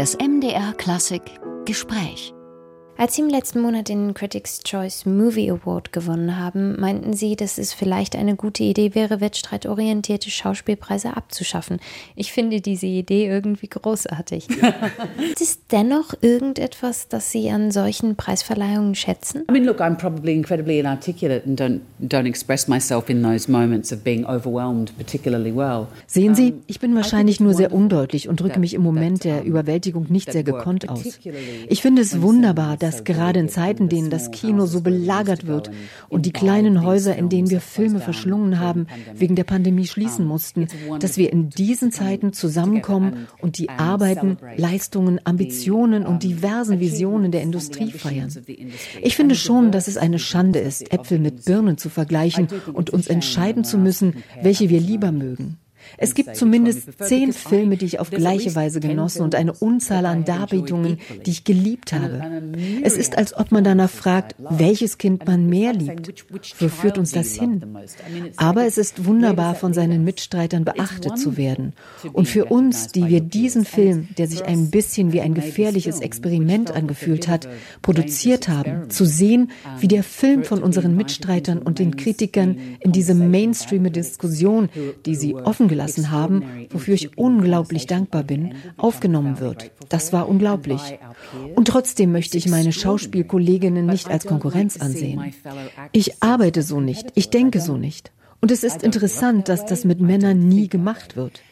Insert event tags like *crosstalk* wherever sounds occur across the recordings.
Das MDR Klassik Gespräch. Als Sie im letzten Monat den Critics' Choice Movie Award gewonnen haben, meinten Sie, dass es vielleicht eine gute Idee wäre, wettstreitorientierte Schauspielpreise abzuschaffen. Ich finde diese Idee irgendwie großartig. *laughs* Gibt es dennoch irgendetwas, das Sie an solchen Preisverleihungen schätzen? I mean, look, I'm probably incredibly inarticulate and don't, don't express myself in those moments of being overwhelmed particularly well. Sehen Sie, ich bin wahrscheinlich nur sehr undeutlich und drücke mich im Moment der Überwältigung nicht sehr gekonnt aus. Ich finde es wunderbar, dass dass gerade in Zeiten, in denen das Kino so belagert wird und die kleinen Häuser, in denen wir Filme verschlungen haben, wegen der Pandemie schließen mussten, dass wir in diesen Zeiten zusammenkommen und die Arbeiten, Leistungen, Ambitionen und diversen Visionen der Industrie feiern. Ich finde schon, dass es eine Schande ist, Äpfel mit Birnen zu vergleichen und uns entscheiden zu müssen, welche wir lieber mögen. Es gibt zumindest zehn Filme, die ich auf gleiche Weise genossen und eine Unzahl an Darbietungen, die ich geliebt habe. Es ist, als ob man danach fragt, welches Kind man mehr liebt. Wo führt uns das hin? Aber es ist wunderbar, von seinen Mitstreitern beachtet zu werden. Und für uns, die wir diesen Film, der sich ein bisschen wie ein gefährliches Experiment angefühlt hat, produziert haben, zu sehen, wie der Film von unseren Mitstreitern und den Kritikern in diese Mainstream-Diskussion, die sie offen gelassen haben, wofür ich unglaublich dankbar bin, aufgenommen wird. Das war unglaublich. Und trotzdem möchte ich meine Schauspielkolleginnen nicht als Konkurrenz ansehen. Ich arbeite so nicht, ich denke so nicht. Und es ist interessant, dass das mit Männern nie gemacht wird.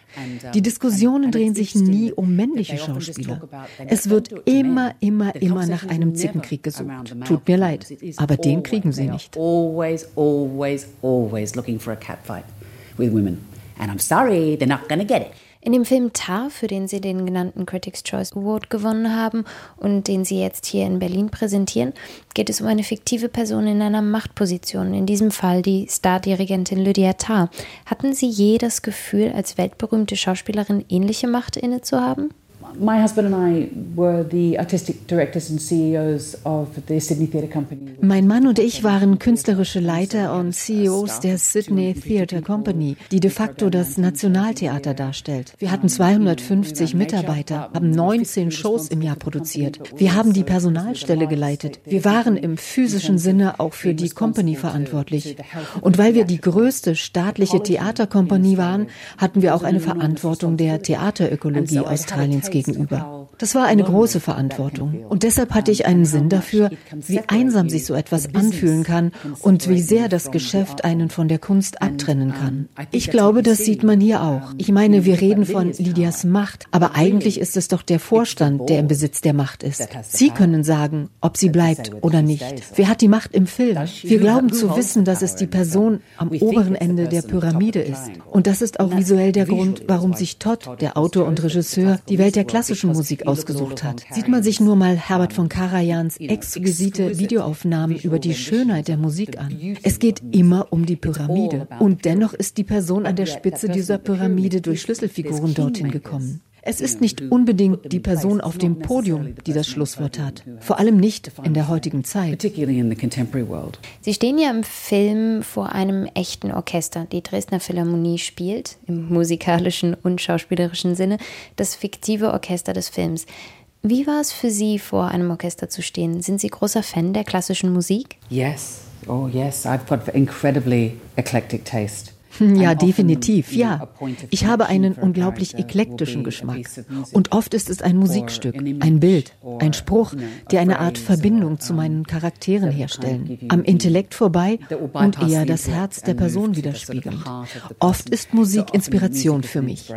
Die Diskussionen drehen sich nie um männliche Schauspieler. Es wird immer, immer, immer nach einem Zickenkrieg gesucht. Tut mir leid, aber den kriegen sie nicht. And I'm sorry, they're not gonna get it. In dem Film Tar, für den Sie den genannten Critics' Choice Award gewonnen haben und den Sie jetzt hier in Berlin präsentieren, geht es um eine fiktive Person in einer Machtposition, in diesem Fall die Stardirigentin Lydia Tarr. Hatten Sie je das Gefühl, als weltberühmte Schauspielerin ähnliche Macht inne zu haben? My husband and I were the artistic directors and CEOs of the Sydney Theatre Company. Mein Mann und ich waren künstlerische Leiter und CEOs der Sydney Theatre Company, die de facto das Nationaltheater darstellt. Wir hatten 250 Mitarbeiter, haben 19 Shows im Jahr produziert. Wir haben die Personalstelle geleitet. Wir waren im physischen Sinne auch für die Company verantwortlich. Und weil wir die größte staatliche Theaterkompanie waren, hatten wir auch eine Verantwortung der Theaterökologie Australiens gegenüber gegenüber. Das war eine große Verantwortung. Und deshalb hatte ich einen Sinn dafür, wie einsam sich so etwas anfühlen kann und wie sehr das Geschäft einen von der Kunst abtrennen kann. Ich glaube, das sieht man hier auch. Ich meine, wir reden von Lydias Macht, aber eigentlich ist es doch der Vorstand, der im Besitz der Macht ist. Sie können sagen, ob sie bleibt oder nicht. Wer hat die Macht im Film? Wir glauben zu wissen, dass es die Person am oberen Ende der Pyramide ist. Und das ist auch visuell der Grund, warum sich Todd, der Autor und Regisseur, die Welt der klassischen Musik ausgesucht hat. Sieht man sich nur mal Herbert von Karajans exquisite Videoaufnahmen über die Schönheit der Musik an. Es geht immer um die Pyramide. Und dennoch ist die Person an der Spitze dieser Pyramide durch Schlüsselfiguren dorthin gekommen. Es ist nicht unbedingt die Person auf dem Podium, die das Schlusswort hat. Vor allem nicht in der heutigen Zeit. Sie stehen ja im Film vor einem echten Orchester. Die Dresdner Philharmonie spielt, im musikalischen und schauspielerischen Sinne, das fiktive Orchester des Films. Wie war es für Sie, vor einem Orchester zu stehen? Sind Sie großer Fan der klassischen Musik? Yes. Oh yes, I've got incredibly eclectic taste. Ja, definitiv, ja. Ich habe einen unglaublich eklektischen Geschmack. Und oft ist es ein Musikstück, ein Bild, ein Spruch, die eine Art Verbindung zu meinen Charakteren herstellen. Am Intellekt vorbei und eher das Herz der Person widerspiegelnd. Oft ist Musik Inspiration für mich.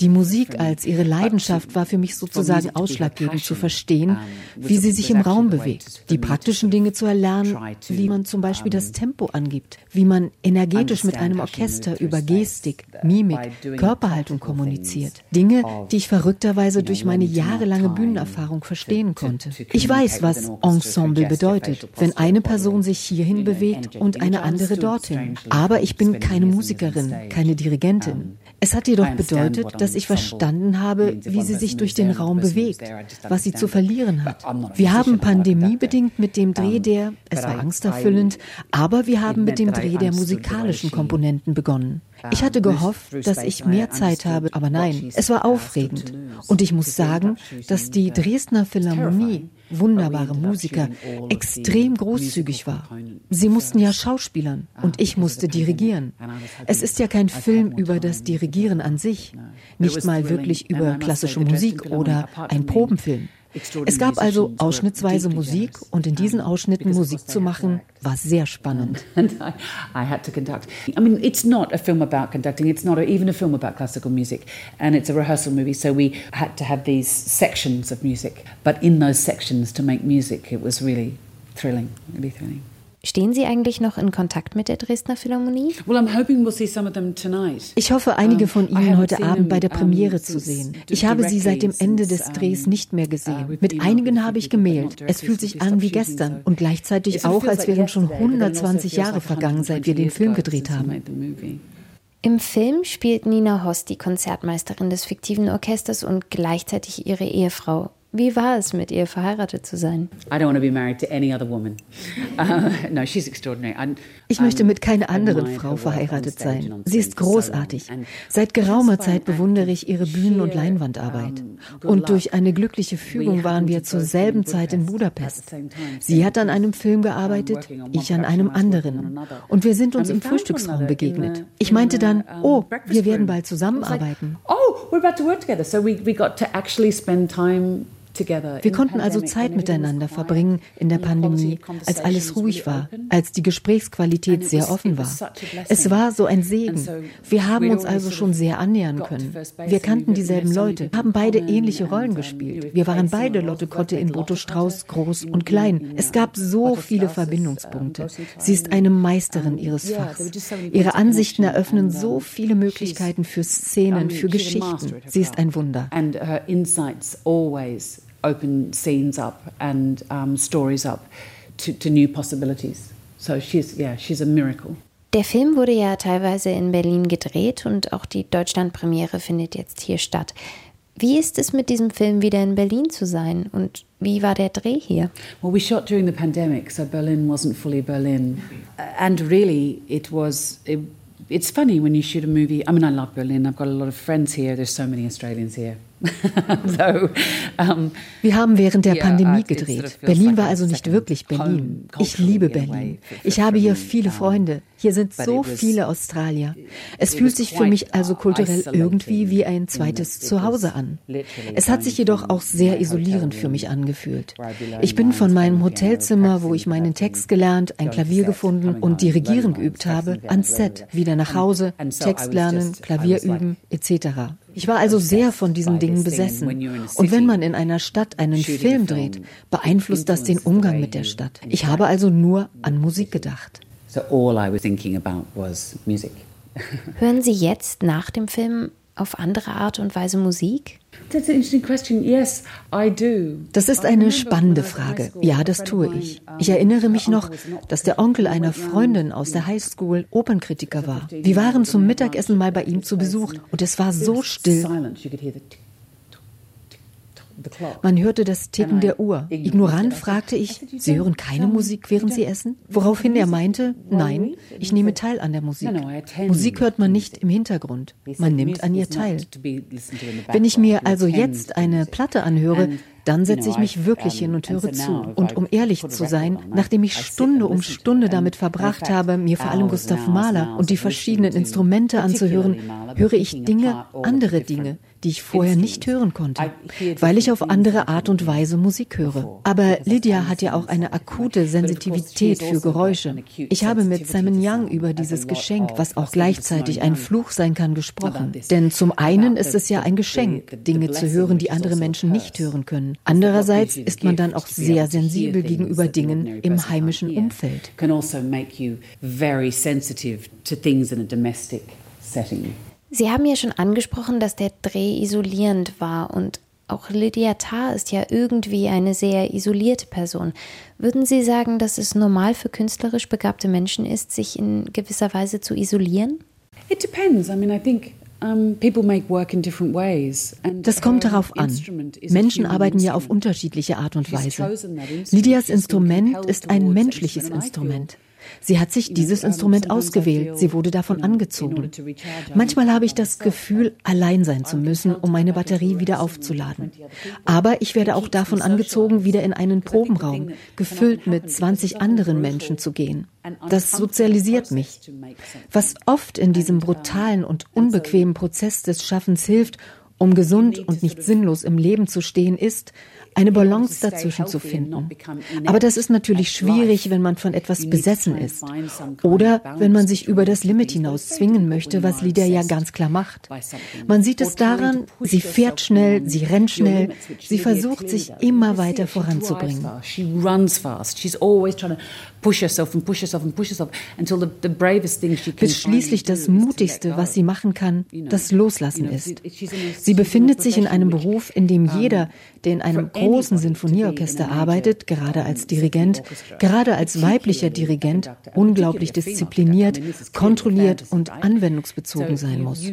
Die Musik als ihre Leidenschaft war für mich sozusagen ausschlaggebend zu verstehen, wie sie sich im Raum bewegt. Die praktischen Dinge zu erlernen, wie man zum Beispiel das Tempo angibt, wie man energetisch mit einem Orchester Orchester über Gestik, Mimik, Körperhaltung kommuniziert. Dinge, die ich verrückterweise durch meine jahrelange Bühnenerfahrung verstehen konnte. Ich weiß, was Ensemble bedeutet, wenn eine Person sich hierhin bewegt und eine andere dorthin. Aber ich bin keine Musikerin, keine Dirigentin. Es hat jedoch bedeutet, dass ich verstanden habe, wie sie sich durch den Raum bewegt, was sie zu verlieren hat. Wir haben pandemiebedingt mit dem Dreh der, es war angsterfüllend, aber wir haben mit dem Dreh der musikalischen Komponenten begonnen. Ich hatte gehofft, dass ich mehr Zeit habe, aber nein, es war aufregend. Und ich muss sagen, dass die Dresdner Philharmonie, wunderbare Musiker, extrem großzügig war. Sie mussten ja schauspielern und ich musste dirigieren. Es ist ja kein Film über das Dirigieren an sich, nicht mal wirklich über klassische Musik oder ein Probenfilm. Es gab also ausschnittsweise Musik und in diesen Ausschnitten Musik zu machen, war sehr spannend. *laughs* I had to conduct. I mean, it's not a film about conducting. It's not even a film about classical music, and it's a rehearsal movie. So we had to have these sections of music, but in those sections to make music, it was really thrilling, really thrilling. Stehen Sie eigentlich noch in Kontakt mit der Dresdner Philharmonie? Ich hoffe, einige von Ihnen heute Abend bei der Premiere zu sehen. Ich habe sie seit dem Ende des Drehs nicht mehr gesehen. Mit einigen habe ich gemailt. Es fühlt sich an wie gestern und gleichzeitig auch, als wären schon 120 also Jahre vergangen, seit wir den Film gedreht haben. Im Film spielt Nina Hoss die Konzertmeisterin des fiktiven Orchesters und gleichzeitig ihre Ehefrau. Wie war es, mit ihr verheiratet zu sein? I don't want to be married to any other woman. Uh, *laughs* no, she's extraordinary. I'm, ich möchte mit keiner anderen Frau verheiratet sein. Sie ist großartig. Seit geraumer Zeit bewundere ich ihre Bühnen- und Leinwandarbeit. Und durch eine glückliche Fügung waren wir zur selben Zeit in Budapest. Sie hat an einem Film gearbeitet, ich an einem anderen. Und wir sind uns im Frühstücksraum begegnet. Ich meinte dann, oh, wir werden bald zusammenarbeiten. Oh, we're about to work together. So we, we got to actually spend time wir konnten also Zeit miteinander verbringen in der Pandemie, als alles ruhig war, als die Gesprächsqualität sehr offen war. Es war so ein Segen. Wir haben uns also schon sehr annähern können. Wir kannten dieselben Leute, haben beide ähnliche Rollen gespielt. Wir waren beide Lotte Kotte in Boto Strauß, groß und klein. Es gab so viele Verbindungspunkte. Sie ist eine Meisterin ihres Fachs. Ihre Ansichten eröffnen so viele Möglichkeiten für Szenen, für Geschichten. Sie ist ein Wunder. And her insights always open scenes up and um, stories up to, to new possibilities. So she's, yeah, she's a miracle. Der Film wurde ja teilweise in Berlin gedreht und auch die Deutschlandpremiere findet jetzt hier statt. Wie ist es mit diesem Film wieder in Berlin zu sein und wie war der Dreh hier? Well, we shot during the pandemic, so Berlin wasn't fully Berlin. And really, it was. It, it's funny when you shoot a movie. I mean, I love Berlin. I've got a lot of friends here. There's so many Australians here. *laughs* so, um, Wir haben während der Pandemie gedreht. Berlin war also nicht wirklich Berlin. Ich liebe Berlin. Ich habe hier viele Freunde. Hier sind so viele Australier. Es fühlt sich für mich also kulturell irgendwie wie ein zweites Zuhause an. Es hat sich jedoch auch sehr isolierend für mich angefühlt. Ich bin von meinem Hotelzimmer, wo ich meinen Text gelernt, ein Klavier gefunden und Dirigieren geübt habe, ans Set, wieder nach Hause, Text lernen, Klavier üben, etc. Ich war also sehr von diesen Dingen besessen. Und wenn man in einer Stadt einen Film dreht, beeinflusst das den Umgang mit der Stadt. Ich habe also nur an Musik gedacht. Hören Sie jetzt nach dem Film auf andere Art und Weise Musik? Das ist eine spannende Frage. Ja, das tue ich. Ich erinnere mich noch, dass der Onkel einer Freundin aus der Highschool Opernkritiker war. Wir waren zum Mittagessen mal bei ihm zu Besuch und es war so still. Man hörte das Ticken der Uhr. Ignorant fragte ich, Sie hören keine Musik, während Sie essen? Woraufhin er meinte, nein, ich nehme teil an der Musik. Musik hört man nicht im Hintergrund, man nimmt an ihr teil. Wenn ich mir also jetzt eine Platte anhöre, dann setze ich mich wirklich hin und höre zu. Und um ehrlich zu sein, nachdem ich Stunde um Stunde damit verbracht habe, mir vor allem Gustav Mahler und die verschiedenen Instrumente anzuhören, höre ich Dinge, andere Dinge, die ich vorher nicht hören konnte, weil ich auf andere Art und Weise Musik höre. Aber Lydia hat ja auch eine akute Sensitivität für Geräusche. Ich habe mit Simon Young über dieses Geschenk, was auch gleichzeitig ein Fluch sein kann, gesprochen. Denn zum einen ist es ja ein Geschenk, Dinge zu hören, die andere Menschen nicht hören können. Andererseits ist man dann auch sehr sensibel gegenüber Dingen im heimischen Umfeld. Also Sie haben ja schon angesprochen, dass der Dreh isolierend war und auch Lydia Tarr ist ja irgendwie eine sehr isolierte Person. Würden Sie sagen, dass es normal für künstlerisch begabte Menschen ist, sich in gewisser Weise zu isolieren? It depends. I mean, I think das kommt darauf an. Menschen arbeiten ja auf unterschiedliche Art und Weise. Lydias Instrument ist ein menschliches Instrument. Sie hat sich dieses Instrument ausgewählt. Sie wurde davon angezogen. Manchmal habe ich das Gefühl, allein sein zu müssen, um meine Batterie wieder aufzuladen. Aber ich werde auch davon angezogen, wieder in einen Probenraum, gefüllt mit 20 anderen Menschen zu gehen. Das sozialisiert mich. Was oft in diesem brutalen und unbequemen Prozess des Schaffens hilft, um gesund und nicht sinnlos im Leben zu stehen, ist, eine Balance dazwischen zu finden. Aber das ist natürlich schwierig, wenn man von etwas besessen ist oder wenn man sich über das Limit hinaus zwingen möchte, was Lydia ja ganz klar macht. Man sieht es daran, sie fährt schnell, sie rennt schnell, sie versucht sich immer weiter voranzubringen. Bis schließlich das Mutigste, was sie machen kann, das Loslassen ist. Sie befindet sich in einem Beruf, in dem jeder, der in einem großen Sinfonieorchester arbeitet, gerade als Dirigent, gerade als weiblicher Dirigent, unglaublich diszipliniert, kontrolliert und anwendungsbezogen sein muss.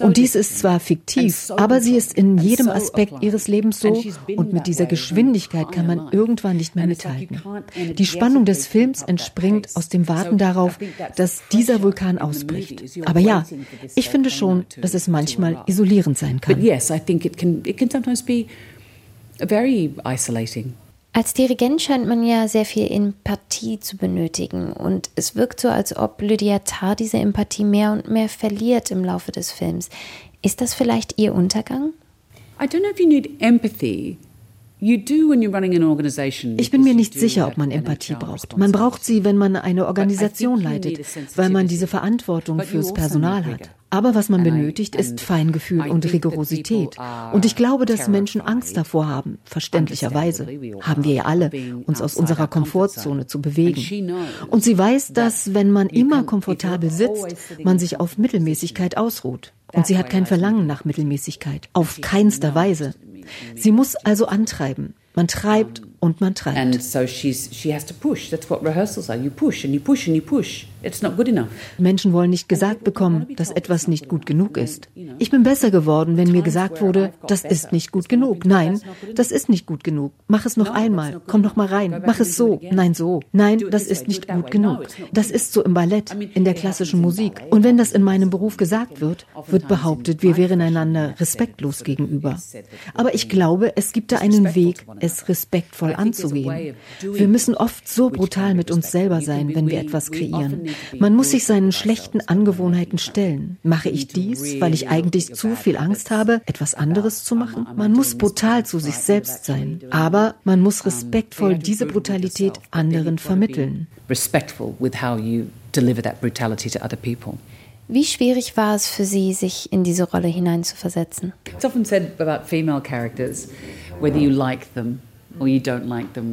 Und dies ist zwar fiktiv, aber sie ist in jedem Aspekt ihres Lebens so und mit dieser Geschwindigkeit kann man irgendwann nicht mehr mithalten. Die Spannung des Films entspringt aus dem Warten darauf, dass dieser Vulkan ausbricht. Aber ja, ich finde schon, dass es manchmal isolierend sein kann. yes, I think it can, it can sometimes be very isolating. Als Dirigent scheint man ja sehr viel Empathie zu benötigen und es wirkt so, als ob Lydia Tarr diese Empathie mehr und mehr verliert im Laufe des Films. Ist das vielleicht ihr Untergang? I don't know if you need empathy. Ich bin mir nicht sicher, ob man Empathie braucht. Man braucht sie, wenn man eine Organisation leitet, weil man diese Verantwortung fürs also Personal hat. Aber was man benötigt, ist Feingefühl und Rigorosität. Und ich glaube, dass Menschen Angst davor haben, verständlicherweise. Haben wir ja alle, uns aus unserer Komfortzone zu bewegen. Und sie weiß, dass, wenn man immer komfortabel sitzt, man sich auf Mittelmäßigkeit ausruht. Und sie hat kein Verlangen nach Mittelmäßigkeit. Auf keinster Weise. Sie muss also antreiben. Man treibt und man treibt. And so she's, she has to push. That's what rehearsals are. You push and you push and you push. It's not good enough. Menschen wollen nicht gesagt bekommen, dass etwas nicht gut genug ist. Ich bin besser geworden, wenn mir gesagt wurde, das ist nicht gut genug. Nein, das ist nicht gut genug. Mach es noch einmal. Komm noch mal rein. Mach es so. Nein, so. Nein, das ist nicht gut genug. Das ist so im Ballett, in der klassischen Musik. Und wenn das in meinem Beruf gesagt wird, wird behauptet, wir wären einander respektlos gegenüber. Aber ich glaube, es gibt da einen Weg, es respektvoll anzugehen. Wir müssen oft so brutal mit uns selber sein, wenn wir etwas kreieren. Man muss sich seinen schlechten Angewohnheiten stellen. Mache ich dies, weil ich eigentlich zu viel Angst habe, etwas anderes zu machen? Man muss brutal zu sich selbst sein, aber man muss respektvoll diese Brutalität anderen vermitteln. Wie schwierig war es für Sie, sich in diese Rolle hineinzuversetzen? It's often said about female characters, whether you like them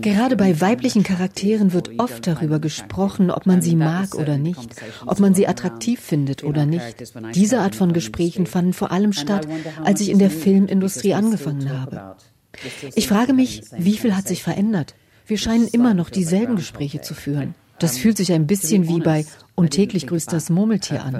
Gerade bei weiblichen Charakteren wird oft darüber gesprochen, ob man sie mag oder nicht, ob man sie attraktiv findet oder nicht. Diese Art von Gesprächen fanden vor allem statt, als ich in der Filmindustrie angefangen habe. Ich frage mich, wie viel hat sich verändert? Wir scheinen immer noch dieselben Gespräche zu führen. Das fühlt sich ein bisschen wie bei Und täglich grüßt das Murmeltier an.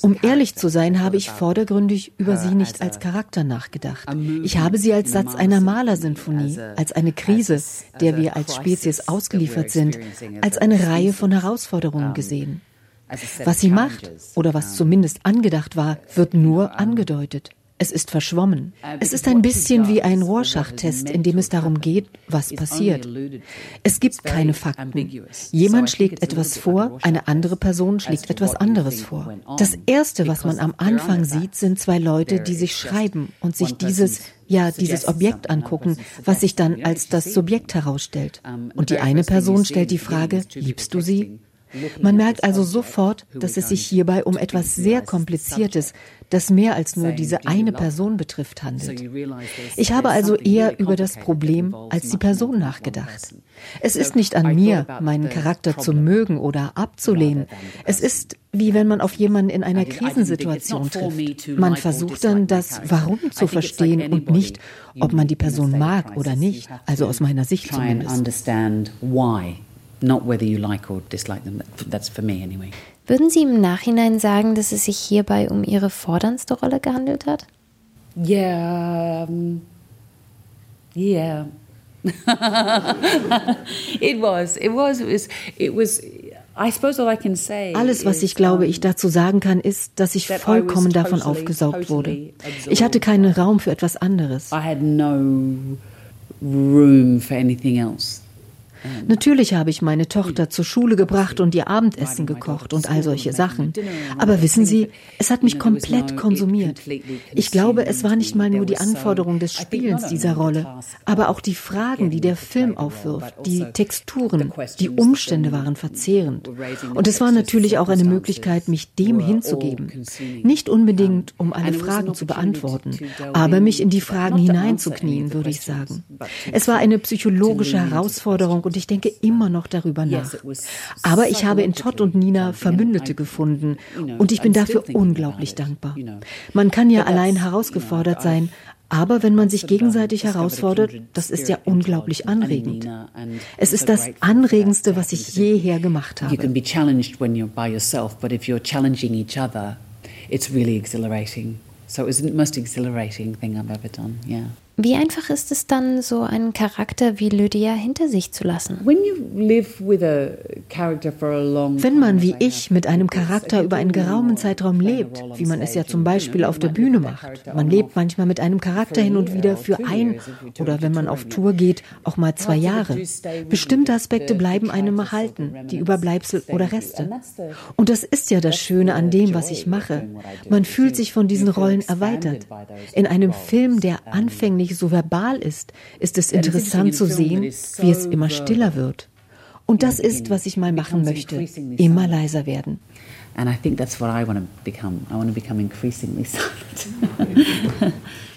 Um ehrlich zu sein, habe ich vordergründig über sie nicht als Charakter nachgedacht. Ich habe sie als Satz einer Malersinfonie, als eine Krise, der wir als Spezies ausgeliefert sind, als eine Reihe von Herausforderungen gesehen. Was sie macht oder was zumindest angedacht war, wird nur angedeutet. Es ist verschwommen. Es ist ein bisschen wie ein Rorschach-Test, in dem es darum geht, was passiert. Es gibt keine Fakten. Jemand schlägt etwas vor, eine andere Person schlägt etwas anderes vor. Das Erste, was man am Anfang sieht, sind zwei Leute, die sich schreiben und sich dieses ja dieses Objekt angucken, was sich dann als das Subjekt herausstellt. Und die eine Person stellt die Frage, liebst du sie? Man merkt also sofort, dass es sich hierbei um etwas sehr Kompliziertes, das mehr als nur diese eine Person betrifft, handelt. Ich habe also eher über das Problem als die Person nachgedacht. Es ist nicht an mir, meinen Charakter zu mögen oder abzulehnen. Es ist wie wenn man auf jemanden in einer Krisensituation trifft. Man versucht dann, das Warum zu verstehen und nicht, ob man die Person mag oder nicht. Also aus meiner Sicht zumindest not whether you like or dislike them. That's for me anyway. Würden Sie im Nachhinein sagen, dass es sich hierbei um Ihre forderndste Rolle gehandelt hat? Yeah, um, yeah. *laughs* it was. It was. It was. It was. Alles, was ich glaube, ich dazu sagen kann, ist, dass ich vollkommen davon aufgesaugt wurde. Ich hatte keinen Raum für etwas anderes. Natürlich habe ich meine Tochter zur Schule gebracht und ihr Abendessen gekocht und all solche Sachen. Aber wissen Sie, es hat mich komplett konsumiert. Ich glaube, es war nicht mal nur die Anforderung des Spielens dieser Rolle, aber auch die Fragen, die der Film aufwirft, die Texturen, die Umstände waren verzehrend. Und es war natürlich auch eine Möglichkeit, mich dem hinzugeben. Nicht unbedingt, um alle Fragen zu beantworten, aber mich in die Fragen hineinzuknien, würde ich sagen. Es war eine psychologische Herausforderung und ich denke immer noch darüber nach. Aber ich habe in Todd und Nina Verbündete gefunden und ich bin dafür unglaublich dankbar. Man kann ja allein herausgefordert sein, aber wenn man sich gegenseitig herausfordert, das ist ja unglaublich anregend. Es ist das Anregendste, was ich jeher gemacht habe. You can be challenged when you're by yourself, but if you're challenging each other, it's really exhilarating. So it was the most exhilarating thing I've ever done, yeah. Wie einfach ist es dann, so einen Charakter wie Lydia hinter sich zu lassen? Wenn man wie ich mit einem Charakter über einen geraumen Zeitraum lebt, wie man es ja zum Beispiel auf der Bühne macht, man lebt manchmal mit einem Charakter hin und wieder für ein oder wenn man auf Tour geht, auch mal zwei Jahre. Bestimmte Aspekte bleiben einem erhalten, die Überbleibsel oder Reste. Und das ist ja das Schöne an dem, was ich mache. Man fühlt sich von diesen Rollen erweitert. In einem Film, der anfänglich nicht so verbal ist, ist es interessant zu sehen, wie es immer stiller wird. Und das ist, was ich mal machen möchte, immer leiser werden. And I think that's what I want to become. I want to become increasingly *laughs* silent. *laughs*